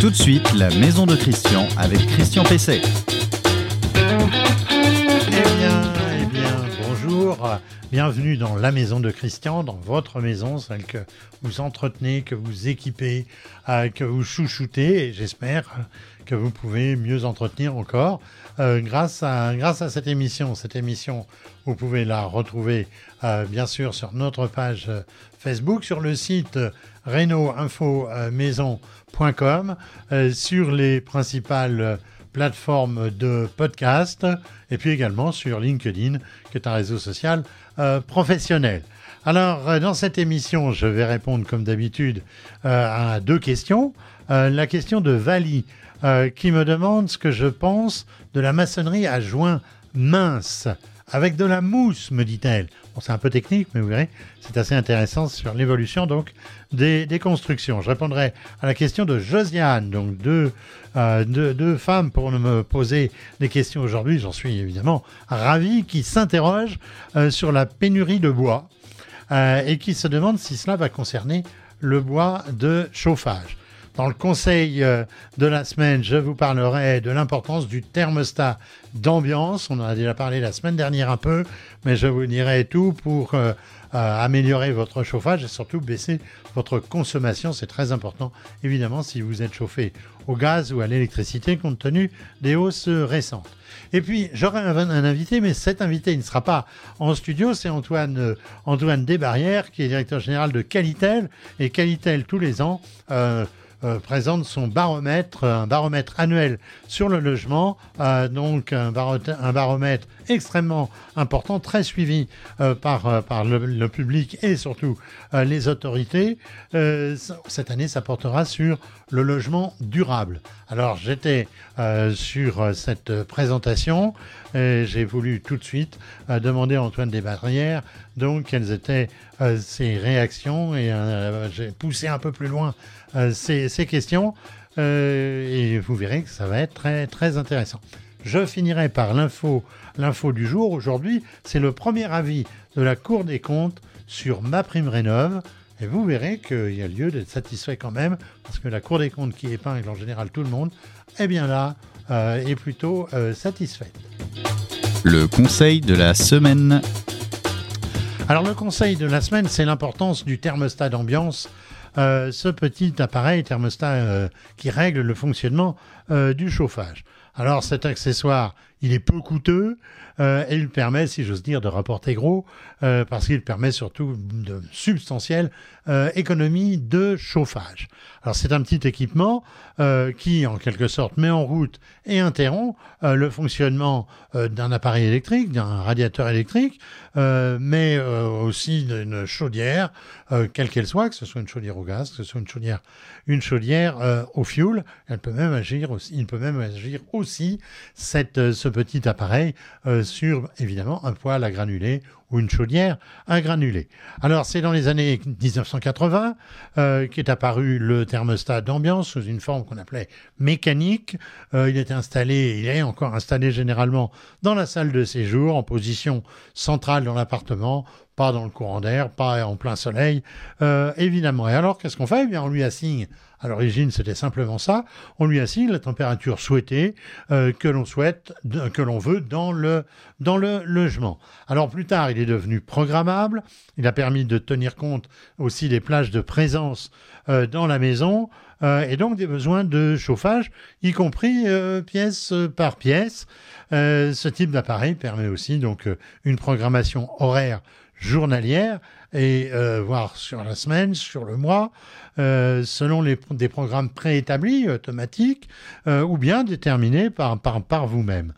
Tout de suite, la maison de Christian avec Christian Pesset. Eh bien, eh bien, bonjour. Bienvenue dans la maison de Christian, dans votre maison, celle que vous entretenez, que vous équipez, euh, que vous chouchoutez, j'espère que vous pouvez mieux entretenir encore euh, grâce, à, grâce à cette émission. Cette émission, vous pouvez la retrouver euh, bien sûr sur notre page Facebook, sur le site reno-info-maison.com, euh, sur les principales plateformes de podcast et puis également sur LinkedIn, qui est un réseau social euh, professionnel. Alors, euh, dans cette émission, je vais répondre comme d'habitude à deux questions. La question de Vali, qui me demande ce que je pense de la maçonnerie à joint mince, avec de la mousse, me dit-elle. Bon, c'est un peu technique, mais vous verrez, c'est assez intéressant sur l'évolution donc des, constructions. Je répondrai à la question de Josiane, donc deux, euh, femmes pour me poser des questions aujourd'hui. J'en suis évidemment ravi, qui s'interrogent euh, sur la pénurie de bois euh, et qui se demandent si cela va concerner le bois de chauffage. Dans le conseil euh, de la semaine, je vous parlerai de l'importance du thermostat d'ambiance. On en a déjà parlé la semaine dernière un peu, mais je vous dirai tout pour euh, euh, améliorer votre chauffage et surtout baisser votre consommation. C'est très important, évidemment, si vous êtes chauffé au gaz ou à l'électricité, compte tenu des hausses récentes. Et puis, j'aurai un, invité, mais cet invité, ne sera pas en studio. C'est Antoine, Antoine Desbarrières, qui est directeur général de Qualitel. Et Qualitel, tous les ans, euh, présente son baromètre, un baromètre annuel sur le logement, euh, donc un, baro- un baromètre extrêmement important, très suivi euh, par, par le, public et surtout les autorités. Cette année, ça portera sur le logement durable. Alors j'étais sur cette présentation j'ai voulu tout de suite euh, demander à Antoine Desbarrières donc quelles étaient euh, ses réactions et euh, j'ai poussé un peu plus loin ces, questions et vous verrez que ça va être très très intéressant. Je finirai par l'info l'info du jour. Aujourd'hui, c'est le premier avis de la Cour des comptes sur ma prime rénov. Et vous verrez qu'il y a lieu d'être satisfait quand même, parce que la Cour des comptes qui épingle en général tout le monde, eh bien là, est plutôt euh, satisfaite. Le conseil de la semaine. Alors le conseil de la semaine, c'est l'importance du thermostat d'ambiance. Euh, ce petit appareil thermostat euh, qui règle le fonctionnement euh, du chauffage. Alors cet accessoire, il est peu coûteux euh, et il permet, si j'ose dire, de rapporter gros euh, parce qu'il permet surtout de substantielles euh, économies de chauffage. Alors c'est un petit équipement euh, qui, en quelque sorte, met en route et interrompt euh, le fonctionnement d'un appareil électrique, d'un radiateur électrique, mais aussi d'une chaudière, quelle qu'elle soit, que ce soit une chaudière au gaz, que ce soit une chaudière, une chaudière au fioul. Elle peut même agir aussi, il peut même agir aussi cette, petit appareil euh, sur évidemment un poêle à granulés ou une chaudière à granulés. Alors c'est dans les années 1980 euh, qu'est apparu le thermostat d'ambiance sous une forme qu'on appelait mécanique. Euh, il est installé, il est encore installé généralement dans la salle de séjour en position centrale dans l'appartement, pas dans le courant d'air, pas en plein soleil, euh, évidemment. Et alors qu'est-ce qu'on fait? Eh bien on lui assigne à l'origine, c'était simplement ça. On lui assigne la température souhaitée euh, que l'on souhaite, que l'on veut dans le dans le logement. Alors plus tard, il est devenu programmable. Il a permis de tenir compte aussi des plages de présence euh, dans la maison euh, et donc des besoins de chauffage, y compris euh, pièce par pièce. Ce type d'appareil permet aussi donc une programmation horaire journalière et voire sur la semaine, sur le mois, selon des programmes préétablis, automatiques, ou bien déterminés par vous-même.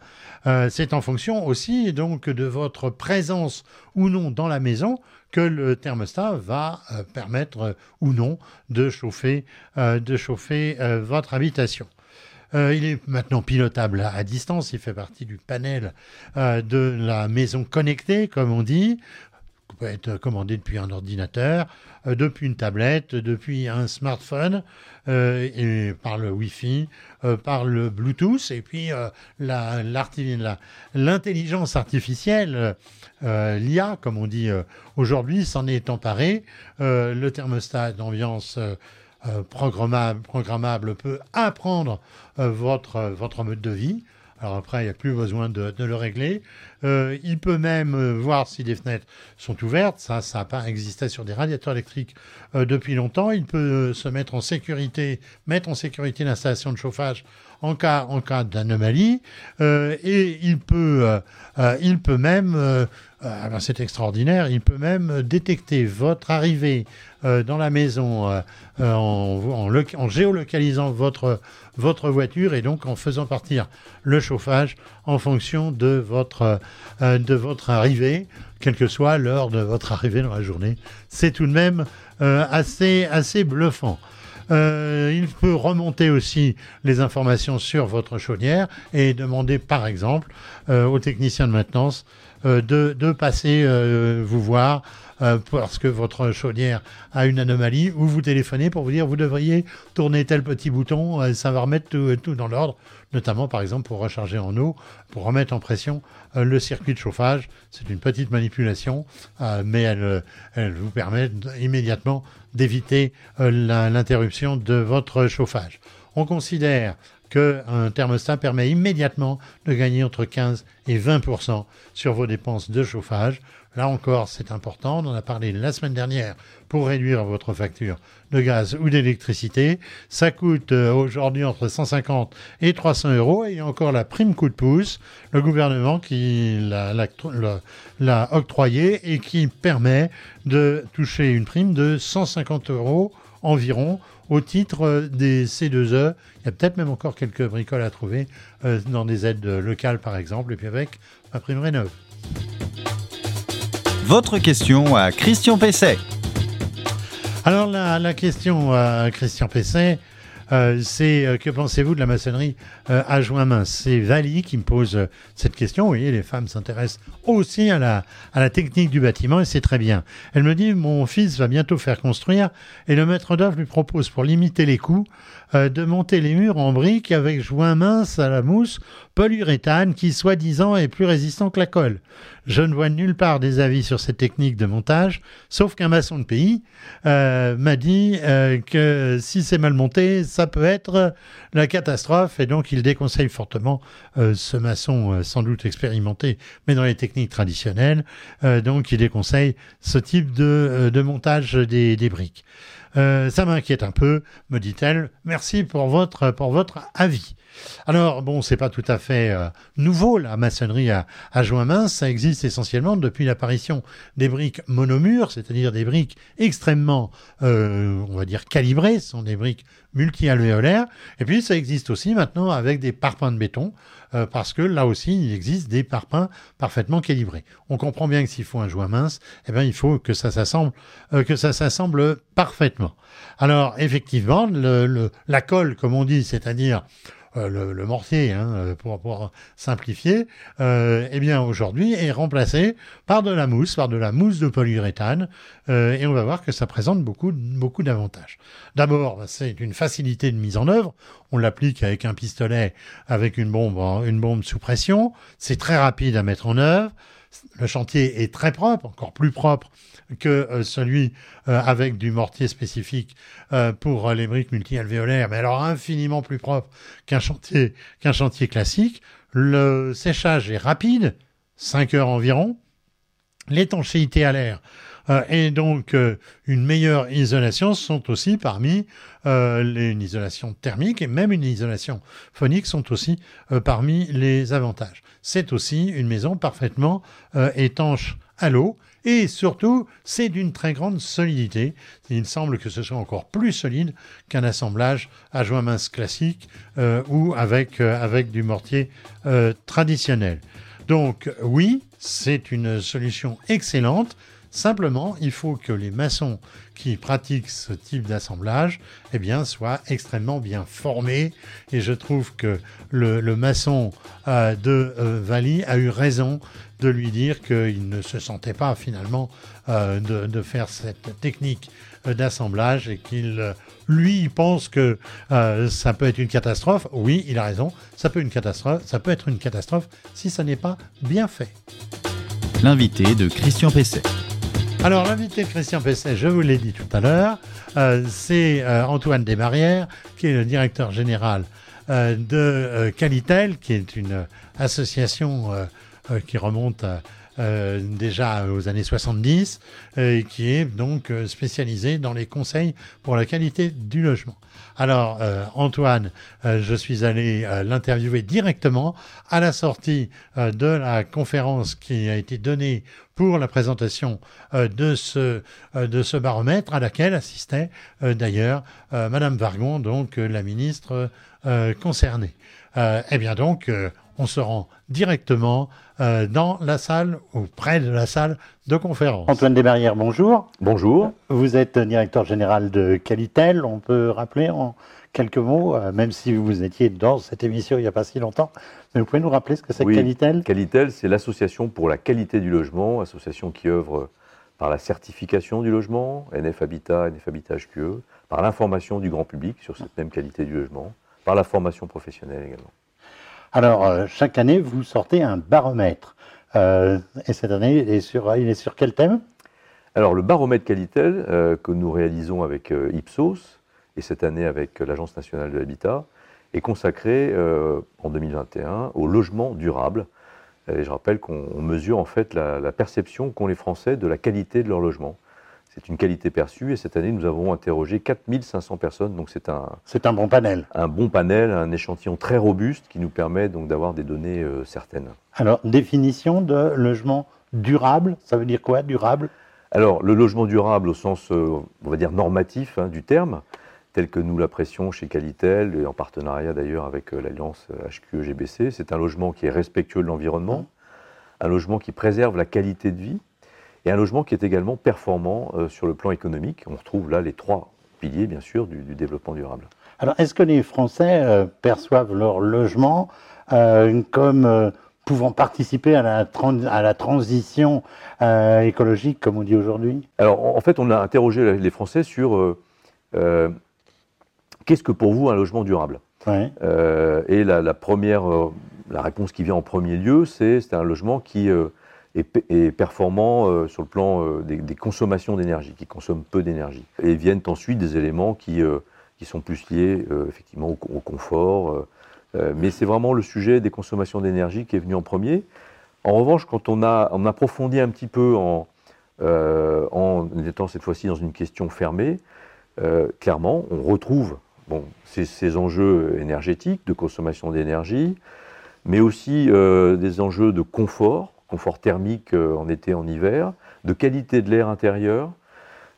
Euh, c'est en fonction aussi donc de votre présence ou non dans la maison que le thermostat va euh, permettre euh, ou non de chauffer, votre habitation. Il est maintenant pilotable à, distance, il fait partie du panel de la maison connectée, comme on dit, peut être commandé depuis un ordinateur, euh, depuis une tablette, depuis un smartphone, euh, et par le Wi-Fi, euh, par le Bluetooth, et puis l'intelligence artificielle, l'IA, comme on dit aujourd'hui, s'en est emparée. Le thermostat d'ambiance programmable, programmable, peut apprendre votre, votre mode de vie. Alors après, il n'y a plus besoin de, le régler. Euh, il peut même euh, voir si des fenêtres sont ouvertes. Ça, ça n'a pas existé sur des radiateurs électriques euh, depuis longtemps. Il peut se mettre en sécurité, mettre en sécurité l'installation de chauffage en cas, en cas d'anomalie. et il peut, il peut même alors c'est extraordinaire, il peut même détecter votre arrivée euh, dans la maison euh, en, géolocalisant votre, votre voiture et donc en faisant partir le chauffage en fonction de votre, de votre arrivée, quelle que soit l'heure de votre arrivée dans la journée. C'est tout de même assez, assez bluffant. il peut remonter aussi les informations sur votre chaudière et demander par exemple au technicien de maintenance euh, de, passer euh, vous voir euh, parce que votre chaudière a une anomalie ou vous téléphonez pour vous dire vous devriez tourner tel petit bouton, ça va remettre tout, dans l'ordre, notamment par exemple pour recharger en eau, pour remettre en pression le circuit de chauffage. C'est une petite manipulation, mais elle, elle, vous permet immédiatement d'éviter l'interruption de votre chauffage. On considère qu'un thermostat permet immédiatement de gagner entre 15 et 20% sur vos dépenses de chauffage. Là encore, c'est important. On en a parlé la semaine dernière pour réduire votre facture de gaz ou d'électricité. Ça coûte euh, aujourd'hui entre 150 et 300 euros. Et il y a encore la prime coup de pouce, le gouvernement qui l'a octroyé et qui permet de toucher une prime de 150 euros environ au titre euh, des C2E. Il y a peut-être même encore quelques bricoles à trouver euh, dans des aides locales, par exemple, et puis avec ma prime rénov. Votre question à Christian Pesset. Alors la, question à Christian Pesset, c'est que pensez-vous de la maçonnerie à joint mince C'est Vali qui me pose cette question. Vous voyez, les femmes s'intéressent aussi à la, à la technique du bâtiment et c'est très bien. Elle me dit Mon fils va bientôt faire construire et le maître d'œuvre lui propose, pour limiter les coûts, euh, de monter les murs en briques avec joint mince à la mousse polyuréthane qui, soi-disant, est plus résistant que la colle. Je ne vois nulle part des avis sur cette technique de montage, sauf qu'un maçon de pays euh, m'a dit euh, que si c'est mal monté, ça peut être la catastrophe et donc il déconseille fortement ce maçon sans doute expérimenté, mais dans les techniques traditionnelle, euh, donc il déconseille ce type de, montage des, briques. Euh, ça m'inquiète un peu, me dit-elle. Merci pour votre, pour votre avis. Alors, bon, c'est pas tout à fait nouveau, la maçonnerie à, à, joint mince. Ça existe essentiellement depuis l'apparition des briques monomures, c'est-à-dire des briques extrêmement, on va dire, calibrées. Ce sont des briques multi-alvéolaires. Et puis, ça existe aussi maintenant avec des parpaings de béton. Euh, parce que là aussi, il existe des parpaings parfaitement calibrés. On comprend bien que s'il faut un joint mince, eh bien, il faut que ça s'assemble, euh, que ça s'assemble parfaitement. Alors, effectivement, la colle, comme on dit, c'est-à-dire euh, le, mortier, hein, euh, pour, pour, simplifier, euh, eh bien aujourd'hui est remplacé par de la mousse, par de la mousse de polyuréthane, et on va voir que ça présente beaucoup, beaucoup d'avantages. D'abord, bah, c'est une facilité de mise en œuvre. On l'applique avec un pistolet, avec une bombe, une bombe sous pression. C'est très rapide à mettre en œuvre. Le chantier est très propre, encore plus propre que euh, celui euh, avec du mortier spécifique euh, pour les briques multi-alvéolaires, mais alors infiniment plus propre qu'un chantier, classique. Le séchage est rapide, 5 heures environ. L'étanchéité à l'air et donc une meilleure isolation sont aussi parmi les, une isolation thermique et même une isolation phonique sont aussi parmi les avantages. C'est aussi une maison parfaitement étanche à l'eau et surtout, c'est d'une très grande solidité. Il semble que ce soit encore plus solide qu'un assemblage à joint mince classique euh, ou avec, euh, avec du mortier euh, traditionnel. Donc oui, c'est une solution excellente. Simplement, il faut que les maçons qui pratiquent ce type d'assemblage eh bien, soient extrêmement bien formés. Et je trouve que le, maçon de Vali a eu raison de lui dire qu'il ne se sentait pas finalement euh, de, faire cette technique euh, d'assemblage et qu'il, euh, lui, pense que ça peut être une catastrophe. Oui, il a raison, ça peut, une catastrophe, ça peut être une catastrophe si ça n'est pas bien fait. L'invité de Christian Pesset. Alors, l'invité Christian Pesset, je vous l'ai dit tout à l'heure, euh, c'est euh, Antoine Desmarrières, qui est le directeur général euh, de Qualitel, qui est une association qui remonte déjà aux années 70, et qui est donc spécialisée dans les conseils pour la qualité du logement. Alors, euh, Antoine, euh, je suis allé euh, l'interviewer directement à la sortie de la conférence qui a été donnée pour la présentation de, ce, de ce baromètre, à laquelle assistait d'ailleurs Madame Vargon, donc la ministre concernée. Eh bien donc, on se rend directement euh, dans la salle ou près de la salle de conférence. Antoine Desbarrières, bonjour. Bonjour. Vous êtes directeur général de Qualitel. On peut rappeler en quelques mots, euh, même si vous étiez dans cette émission il n'y a pas si longtemps, mais vous pouvez nous rappeler ce que c'est oui. Qualitel Qualitel, c'est l'association pour la qualité du logement, association qui œuvre par la certification du logement, NF Habitat, NF Habitat HQE, par l'information du grand public sur cette même qualité du logement, par la formation professionnelle également. Alors, euh, chaque année, vous sortez un baromètre. Euh, et cette année, il est sur, il est sur quel thème? Alors, le baromètre Qualitel, euh, que nous réalisons avec Ipsos, et cette année avec l'Agence nationale de l'habitat, est consacré en 2021 au logement durable. Et je rappelle qu'on mesure en fait la, la perception qu'ont les Français de la qualité de leur logement. C'est une qualité perçue et cette année, nous avons interrogé 4500 personnes. Donc c'est un, c'est un bon panel. Un bon panel, un échantillon très robuste qui nous permet donc d'avoir des données euh, certaines. Alors, définition de logement durable, ça veut dire quoi, durable? Alors, le logement durable au sens, euh, on va dire, normatif hein, du terme, tel que nous l'apprécions chez Qualitel, et en partenariat d'ailleurs avec euh, l'alliance HQE-GBC, c'est un logement qui est respectueux de l'environnement, mmh. un logement qui préserve la qualité de vie, et un logement qui est également performant euh, sur le plan économique. On retrouve là les trois piliers, bien sûr, du, développement durable. Alors, est-ce que les Français euh, perçoivent leur logement euh, comme pouvant participer à la, à la transition écologique, comme on dit aujourd'hui? Alors, en fait, on a interrogé les Français sur qu'est-ce que pour vous un logement durable? Et la, la première, la réponse qui vient en premier lieu, c'est un logement qui et, performant euh, sur le plan euh, des, consommations d'énergie, qui consomment peu d'énergie. Et viennent ensuite des éléments qui, euh, qui sont plus liés effectivement au, confort. mais c'est vraiment le sujet des consommations d'énergie qui est venu en premier. En revanche, quand on a on approfondit un petit peu en, en étant cette fois-ci dans une question fermée, clairement, on retrouve bon, ces, ces, enjeux énergétiques, de consommation d'énergie, mais aussi des enjeux de confort, confort thermique euh, en été, en hiver, de qualité de l'air intérieur,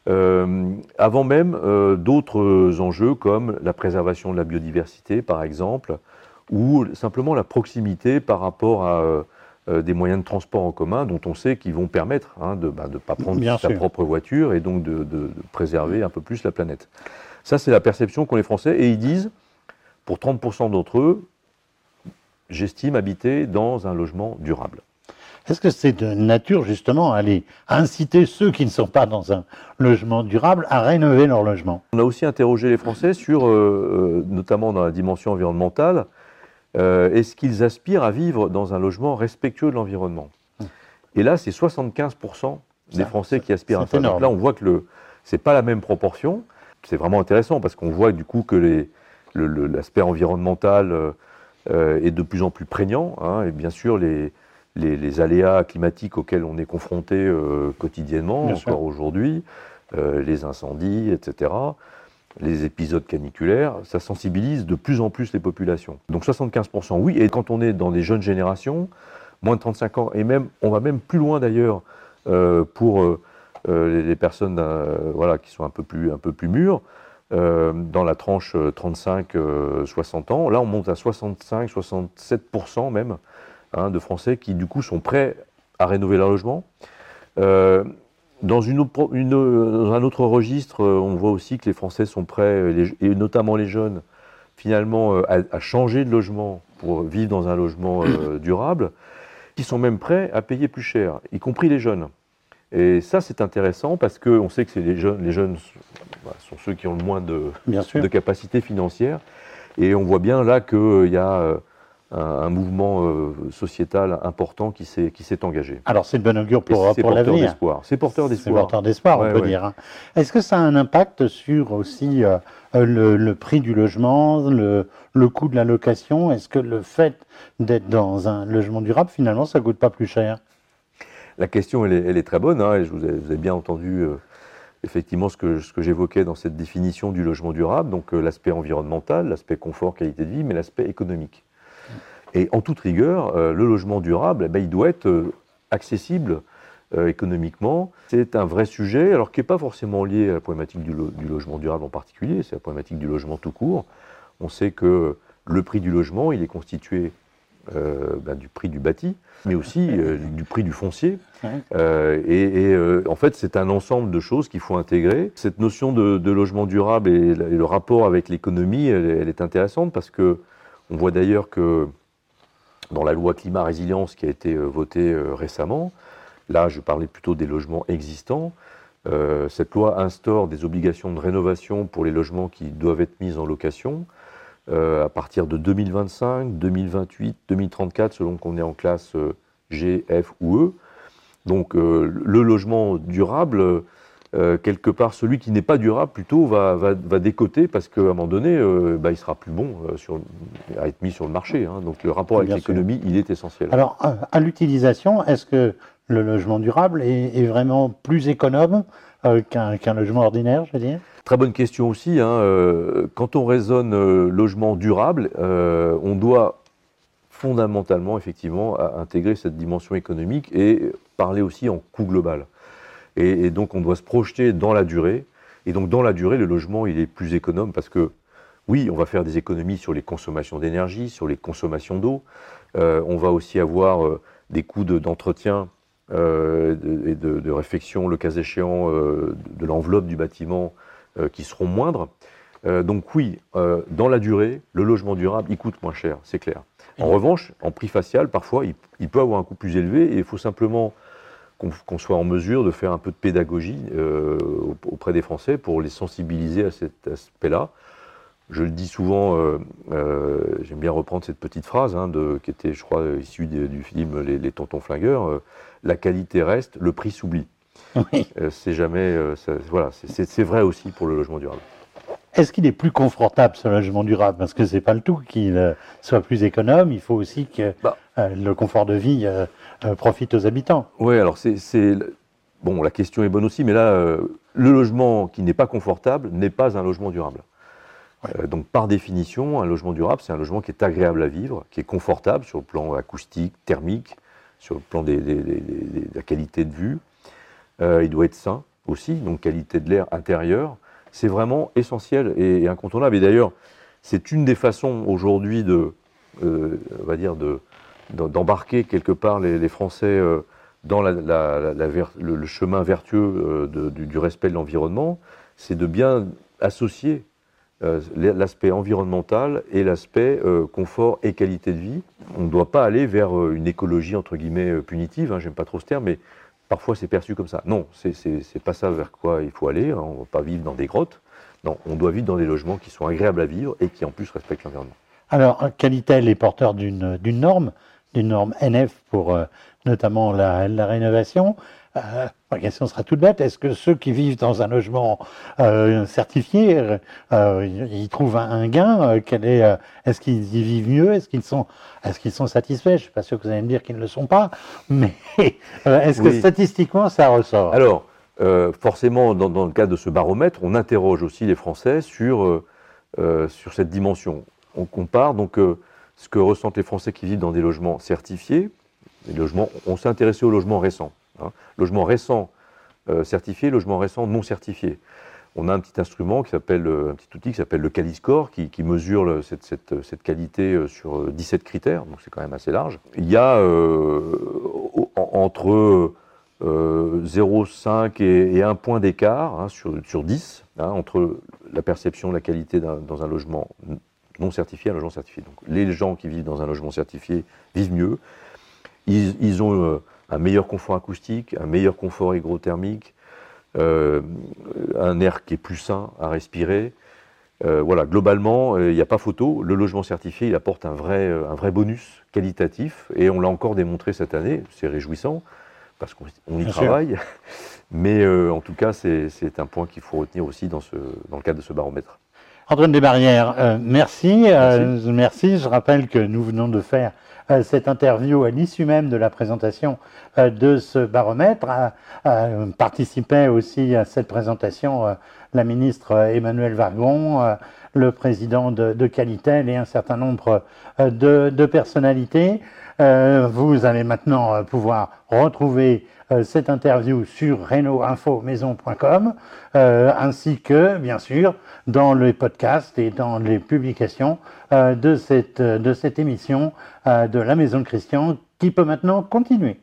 euh, avant même euh, d'autres enjeux comme la préservation de la biodiversité, par exemple, ou simplement la proximité par rapport à des moyens de transport en commun dont on sait qu'ils vont permettre hein, de ne bah, pas prendre sa propre voiture et donc de, de, préserver un peu plus la planète. Ça, c'est la perception qu'ont les Français et ils disent, pour 30% d'entre eux, j'estime habiter dans un logement durable. Est-ce que c'est de nature justement à aller inciter ceux qui ne sont pas dans un logement durable à rénover leur logement? On a aussi interrogé les Français sur, euh, euh, notamment dans la dimension environnementale, euh, est-ce qu'ils aspirent à vivre dans un logement respectueux de l'environnement? Et là, c'est 75% des Français qui aspirent à ça. Donc là, on voit que le, c'est pas la même proportion. C'est vraiment intéressant parce qu'on voit du coup que l'aspect environnemental est de plus en plus prégnant. Hein, et bien sûr, les, les, aléas climatiques auxquels on est confronté euh, quotidiennement, encore aujourd'hui, euh, les incendies, etc., les épisodes caniculaires, ça sensibilise de plus en plus les populations. Donc 75% oui, et quand on est dans des jeunes générations, moins de 35 ans, et même, on va même plus loin d'ailleurs euh, pour les, personnes voilà, qui sont un peu plus, un peu plus mûres, dans la tranche 35-60 ans, là on monte à 65-67% même Hein, de Français qui, du coup, sont prêts à rénover leur logement. Euh, dans, une, un autre registre, euh, on voit aussi que les Français sont prêts, et notamment les jeunes, finalement, euh, à, changer de logement pour vivre dans un logement durable, qui sont même prêts à payer plus cher, y compris les jeunes. Et ça, c'est intéressant parce qu'on sait que les jeunes, les jeunes bah, sont ceux qui ont le moins de, de capacité financière. Et on voit bien là qu'il y a un, mouvement euh, sociétal important qui s'est engagé. Alors c'est de bon augure pour, pour l'avenir. C'est porteur d'espoir. C'est porteur d'espoir, on peut dire. Hein. Est-ce que ça a un impact sur aussi euh, le, prix du logement, le, le coût de la location? Est-ce que le fait d'être dans un logement durable, finalement, ça coûte pas plus cher? La question, elle est, elle est très bonne. Hein, et je vous ai, bien entendu euh, effectivement ce que, ce que j'évoquais dans cette définition du logement durable, donc l'aspect environnemental, l'aspect confort, qualité de vie, mais l'aspect économique. Et en toute rigueur, euh, le logement durable, eh ben, il doit être euh, accessible euh, économiquement. C'est un vrai sujet, alors qui n'est pas forcément lié à la problématique du, logement durable en particulier, c'est la problématique du logement tout court. On sait que le prix du logement, il est constitué ben, du prix du bâti, mais aussi du prix du foncier. et, en fait, c'est un ensemble de choses qu'il faut intégrer. Cette notion de, logement durable et, le rapport avec l'économie, elle, elle, est intéressante parce que on voit d'ailleurs que dans la loi climat résilience qui a été euh, votée euh, récemment, là je parlais plutôt des logements existants, euh, cette loi instaure des obligations de rénovation pour les logements qui doivent être mis en location à partir de 2025, 2028, 2034, selon qu'on est en classe G, F ou E. Donc le logement durable, euh, quelque part, celui qui n'est pas durable, plutôt, va, va, va décoter parce qu'à un moment donné, euh, bah, il sera plus bon euh, sur, à être mis sur le marché. Hein. Donc le rapport avec l'économie, il est essentiel. Alors, à, l'utilisation, est-ce que le logement durable est, vraiment plus économe qu'un logement ordinaire, je veux dire? Très bonne question aussi. Hein. quand on raisonne logement durable, on doit fondamentalement, effectivement, intégrer cette dimension économique et parler aussi en coût global. Et, donc on doit se projeter dans la durée. Et donc dans la durée, le logement, il est plus économe parce que oui, on va faire des économies sur les consommations d'énergie, sur les consommations d'eau. Euh, on va aussi avoir euh, des coûts d'entretien euh, et de, réfection, le cas échéant, de l'enveloppe du bâtiment qui seront moindres. donc oui, dans la durée, le logement durable, il coûte moins cher, c'est clair. En revanche, en prix facial, parfois, il, il, peut avoir un coût plus élevé et il faut simplement qu'on soit en mesure de faire un peu de pédagogie euh, auprès des Français pour les sensibiliser à cet aspect-là. Je le dis souvent, euh, euh, j'aime bien reprendre cette petite phrase hein, de, qui était, je crois, issue du film Les, Tontons Flingueurs la qualité reste, le prix s'oublie. Oui. c'est jamais, voilà, c'est vrai aussi pour le logement durable. Est-ce qu'il est plus confortable ce logement durable? Parce que c'est pas le tout qu'il soit plus économe, il faut aussi que bah. le confort de vie euh, profite aux habitants. Oui, alors c'est. Bon, la question est bonne aussi, mais là, euh, le logement qui n'est pas confortable n'est pas un logement durable. Euh, donc, par définition, un logement durable, c'est un logement qui est agréable à vivre, qui est confortable sur le plan acoustique, thermique, sur le plan de la qualité de vue. il doit être sain aussi, donc qualité de l'air intérieur. C'est vraiment essentiel et, incontournable. Et d'ailleurs, c'est une des façons aujourd'hui de, on va dire, de, d'embarquer quelque part les, Français euh, dans le, chemin vertueux euh, du, respect de l'environnement, c'est de bien associer euh, l'aspect environnemental et l'aspect confort et qualité de vie. On ne doit pas aller vers une écologie entre guillemets punitive, hein, j'aime pas trop ce terme, mais parfois c'est perçu comme ça. Non, c'est pas ça vers quoi il faut aller, hein, on ne va pas vivre dans des grottes. Non, on doit vivre dans des logements qui sont agréables à vivre et qui en plus respectent l'environnement. Alors, Qualitel est porteur d'une norme d'une norme NF pour euh, notamment la, rénovation. Euh, ma question sera toute bête. Est-ce que ceux qui vivent dans un logement euh, certifié, ils trouvent un, gain Quel est, Est-ce qu'ils y vivent mieux? Est-ce qu'ils sont, est-ce qu'ils sont satisfaits? Je ne suis pas sûr que vous allez me dire qu'ils ne le sont pas, mais est-ce que statistiquement ça ressort? Alors, forcément, dans, dans, le cadre de ce baromètre, on interroge aussi les Français sur, sur cette dimension. On compare donc ce que ressentent les Français qui vivent dans des logements certifiés. Les logements, on s'est intéressé aux logements récents. Hein. Logements récents euh, certifiés, logements récents non certifiés. On a un petit instrument qui s'appelle, euh, un petit outil qui s'appelle le Caliscore, qui, qui mesure cette, cette, qualité euh, sur 17 critères, donc c'est quand même assez large. Il y a entre 0,5 et, et, 1 point d'écart hein, sur, sur 10 hein, entre la perception de la qualité dans un logement non certifié un logement certifié. Donc les gens qui vivent dans un logement certifié vivent mieux. Ils, ont euh, un meilleur confort acoustique, un meilleur confort hygrothermique, euh, un air qui est plus sain à respirer. Euh, voilà, globalement, il n'y a pas photo. Le logement certifié, il apporte un vrai, un vrai bonus qualitatif, et on l'a encore démontré cette année. C'est réjouissant parce qu'on y travaille. Mais en tout cas, c'est un point qu'il faut retenir aussi dans, ce, dans le cadre de ce baromètre. Antoine Desbarrières, merci. merci. merci. Je rappelle que nous venons de faire euh, cette interview à l'issue même de la présentation euh, de ce baromètre. Participait aussi à cette présentation euh, la ministre Emmanuel Vargon, le président de, Qualitel et un certain nombre de, personnalités. vous allez maintenant pouvoir retrouver cette interview sur renoinfomaison.com ainsi que, bien sûr, dans les podcasts et dans les publications euh, de, cette, de cette émission euh, de la Maison de Christian qui peut maintenant continuer.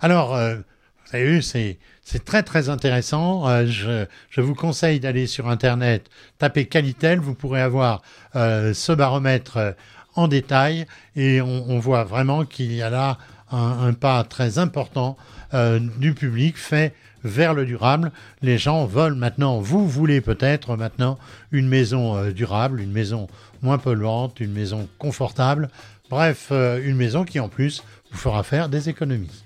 Alors, euh, vous avez vu, c'est, c'est très très intéressant. je, je, vous conseille d'aller sur Internet, taper Qualitel, vous pourrez avoir ce baromètre en détail et on, voit vraiment qu'il y a là un pas très important du public fait vers le durable. Les gens veulent maintenant, vous voulez peut-être maintenant une maison euh, durable, une maison moins polluante, une maison confortable, bref, euh, une maison qui en plus vous fera faire des économies.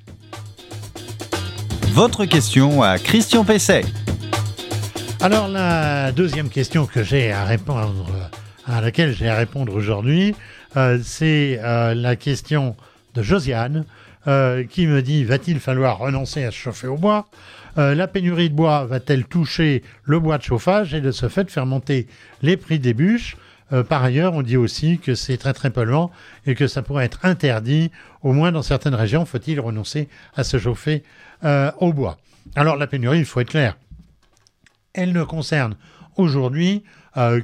Votre question à Christian Pesset. Alors la deuxième question que j'ai à répondre, à laquelle j'ai à répondre aujourd'hui, euh, c'est la question de Josiane. Qui me dit va-t-il falloir renoncer à se chauffer au bois? Euh, la pénurie de bois va-t-elle toucher le bois de chauffage? Et de ce fait faire monter les prix des bûches. Euh, par ailleurs, on dit aussi que c'est très très polluant et que ça pourrait être interdit, au moins dans certaines régions, faut-il renoncer à se chauffer euh, au bois. Alors la pénurie, il faut être clair, elle ne concerne aujourd'hui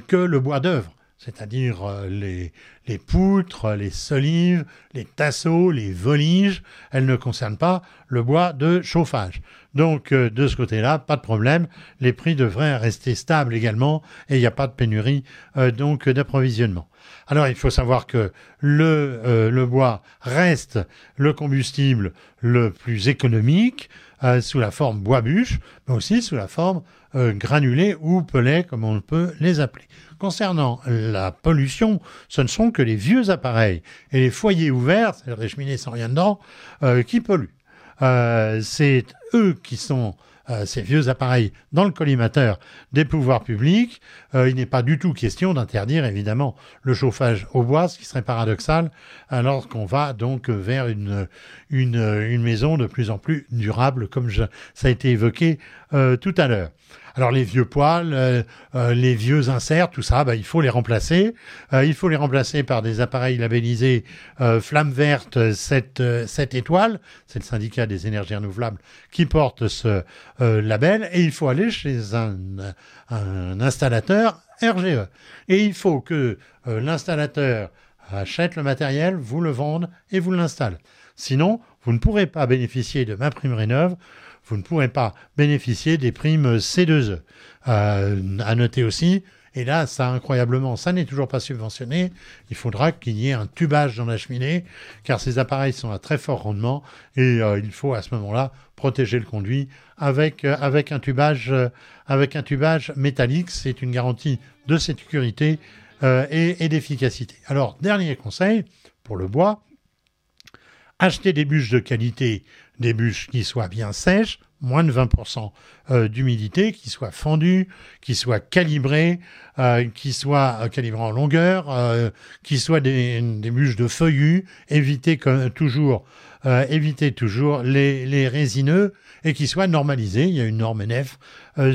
que le bois d'œuvre c'est-à-dire euh, les, les, poutres, les solives, les tasseaux, les voliges, elles ne concernent pas le bois de chauffage. Donc euh, de ce côté-là, pas de problème, les prix devraient rester stables également et il n'y a pas de pénurie euh, donc d'approvisionnement. Alors il faut savoir que le, bois reste le combustible le plus économique sous la forme bois-bûche, mais aussi sous la forme granulé ou pellet comme on peut les appeler. Concernant la pollution, ce ne sont que les vieux appareils et les foyers ouverts, c'est-à-dire les cheminées sans rien dedans, euh, qui polluent. Euh, c'est eux qui sont euh, ces vieux appareils dans le collimateur des pouvoirs publics. il n'est pas du tout question d'interdire évidemment le chauffage au bois, ce qui serait paradoxal alors qu'on va donc vers une, une, maison de plus en plus durable, comme ça a été évoqué tout à l'heure. Alors les vieux poils, euh, euh, les vieux inserts, tout ça, bah, il faut les remplacer. Euh, il faut les remplacer par des appareils labellisés Flamme Verte 7, 7 étoiles. C'est le syndicat des énergies renouvelables qui porte ce label. Et il faut aller chez un, installateur RGE. Et il faut que l'installateur achète le matériel, vous le vende et vous l'installe. Sinon, vous ne pourrez pas bénéficier de ma prime rénove vous ne pourrez pas bénéficier des primes C2E. Euh, à noter aussi, et là, ça incroyablement, ça n'est toujours pas subventionné. Il faudra qu'il y ait un tubage dans la cheminée, car ces appareils sont à très fort rendement et euh, il faut à ce moment-là protéger le conduit avec, euh, un, tubage, avec un tubage métallique. C'est une garantie de sécurité et d'efficacité. Alors, dernier conseil pour le bois, acheter des bûches de qualité des bûches qui soient bien sèches, moins de 20% euh, d'humidité, qui soient fendues, qui soient calibrées, euh, qui soient euh, calibrées en longueur, qui soient des, bûches de feuillus, éviter toujours, éviter toujours les, les, résineux et qui soient normalisées. Il y a une norme NF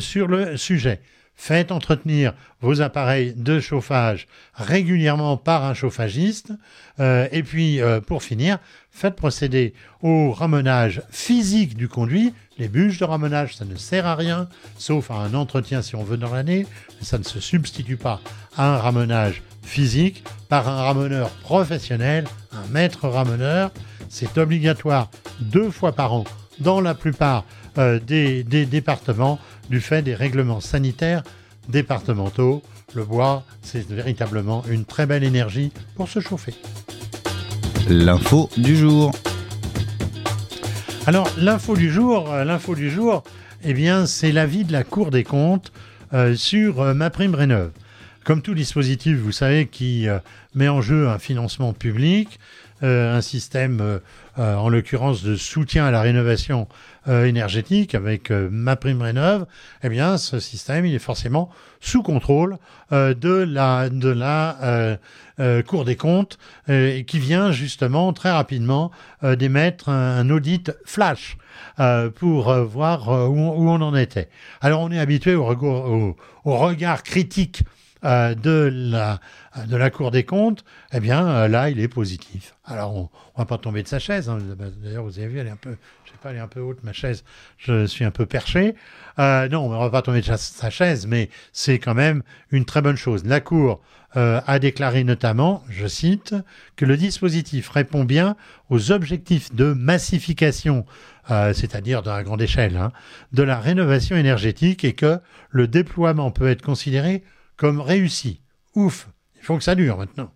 sur le sujet. Faites entretenir vos appareils de chauffage régulièrement par un chauffagiste. et puis, pour finir, faites procéder au ramenage physique du conduit. Les bûches de ramenage, ça ne sert à rien, sauf à un entretien si on veut dans l'année, ça ne se substitue pas à un ramenage physique par un rameneur professionnel, un maître rameneur. C'est obligatoire deux fois par an dans la plupart euh, des, des départements du fait des règlements sanitaires départementaux. Le bois, c'est véritablement une très belle énergie pour se chauffer. L'info du jour. Alors l'info du jour, euh, l'info du jour, eh bien c'est l'avis de la Cour des comptes euh, sur euh, ma prime rénov. comme tout dispositif, vous savez, qui euh, met en jeu un financement public, euh, un système, euh, euh, en l'occurrence, de soutien à la rénovation euh, énergétique avec euh, ma prime rénove, eh bien, ce système, il est forcément sous contrôle euh, de la, de la euh, euh, Cour des comptes, euh, qui vient justement très rapidement euh, d'émettre un, audit flash euh, pour euh, voir euh, où, on en était. Alors, on est habitué au, au- au regard critique euh, de la de la Cour des comptes, eh bien euh, là, il est positif. Alors, on, on va pas tomber de sa chaise. hein. D'ailleurs, vous avez vu, elle est un peu, je sais pas, elle est un peu haute ma chaise. Je suis un peu perché. Euh, non, on va pas tomber de sa, sa chaise, mais c'est quand même une très bonne chose. La Cour euh, a déclaré notamment, je cite, que le dispositif répond bien aux objectifs de massification, euh, c'est-à-dire à grande échelle, hein, de la rénovation énergétique et que le déploiement peut être considéré comme réussi. Ouf, il faut que ça dure maintenant.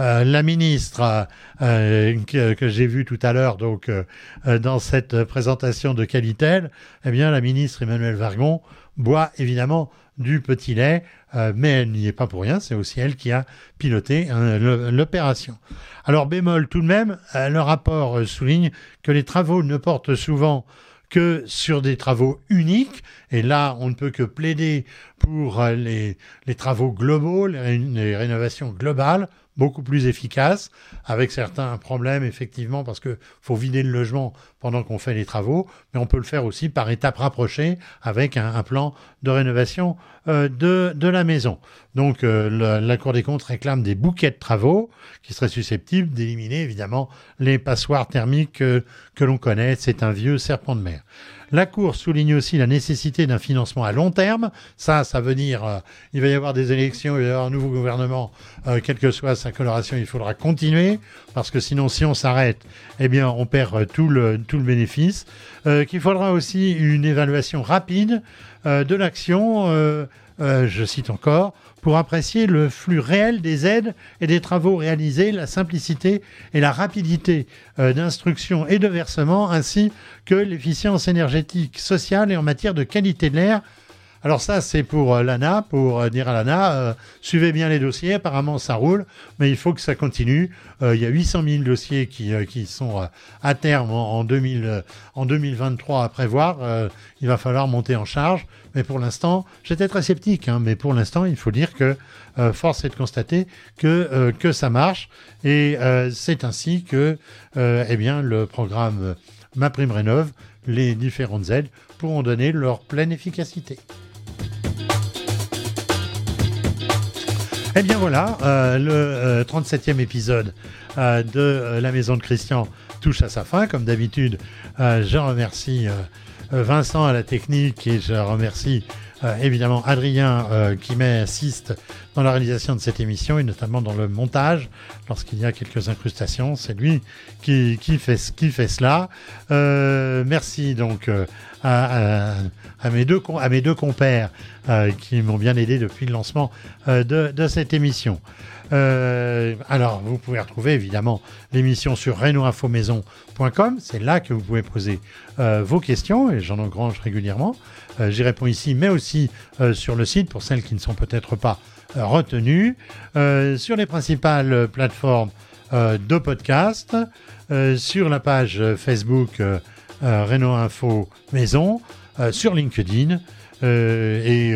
Euh, la ministre euh, que, que j'ai vue tout à l'heure, donc euh, euh, dans cette présentation de Qualitel, eh bien la ministre Emmanuelle Vargon boit évidemment du petit lait, euh, mais elle n'y est pas pour rien. C'est aussi elle qui a piloté hein, l'opération. Alors bémol tout de même, euh, le rapport euh, souligne que les travaux ne portent souvent que sur des travaux uniques. Et là, on ne peut que plaider pour euh, les, travaux globaux, les rénovations globales, beaucoup plus efficaces, avec certains problèmes, effectivement, parce que faut vider le logement pendant qu'on fait les travaux, mais on peut le faire aussi par étapes rapprochées avec un, plan de rénovation euh, de, la maison. Donc, euh, le- la Cour des comptes réclame des bouquets de travaux qui seraient susceptibles d'éliminer, évidemment, les passoires thermiques que l'on connaît. C'est un vieux serpent de mer. La Cour souligne aussi la nécessité d'un financement à long terme. Ça, ça veut dire euh, il va y avoir des élections, il va y avoir un nouveau gouvernement, euh, quelle que soit sa coloration, il faudra continuer, parce que sinon, si on s'arrête, eh bien, on perd euh, tout le, tout le bénéfice. Qu'il faudra aussi une évaluation rapide de l'action, euh, je cite encore, pour apprécier le flux réel des aides et des travaux réalisés, la simplicité et la rapidité euh, d'instruction et de versement, ainsi que l'efficience énergétique, sociale et en matière de qualité de l'air. Alors ça, c'est pour euh, l'ANA, pour dire à l'ANA, suivez bien les dossiers, apparemment ça roule, mais il faut que ça continue. Il y a 800 000 dossiers qui, sont à terme en, en 2000, euh, en 2023 à prévoir. Il va falloir monter en charge. Mais pour l'instant, j'étais très sceptique, hein, mais pour l'instant, il faut dire que euh, force est de constater que, euh, que ça marche. Et euh, c'est ainsi que eh bien, le programme Ma Prime Rénove, les différentes aides pourront donner leur pleine efficacité. Eh bien voilà, le euh, 37e épisode de La Maison de Christian touche à sa fin. Comme d'habitude, je remercie Vincent à la technique et je remercie euh, évidemment Adrien euh, qui m'assiste dans la réalisation de cette émission et notamment dans le montage lorsqu'il y a quelques incrustations. C'est lui qui, qui, fait, qui fait cela. Euh, merci donc euh, à, mes deux, compères euh, qui m'ont bien aidé depuis le lancement euh, de cette émission. Euh, alors, vous pouvez retrouver évidemment l'émission sur renoinfomaison.com. C'est là que vous pouvez poser euh, vos questions et j'en engrange régulièrement. Euh, J'y réponds ici, mais aussi sur le site pour celles qui ne sont peut-être pas retenues. Sur les principales plateformes de podcast, sur la page Facebook Renault Info Maison, sur LinkedIn et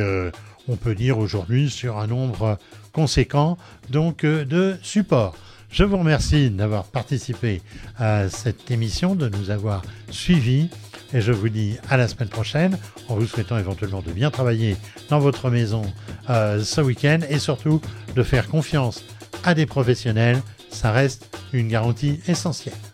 on peut dire aujourd'hui sur un nombre conséquent donc euh, de supports. Je vous remercie d'avoir participé à cette émission, de nous avoir suivis et je vous dis à la semaine prochaine en vous souhaitant éventuellement de bien travailler dans votre maison euh, ce week-end et surtout de faire confiance à des professionnels. Ça reste une garantie essentielle.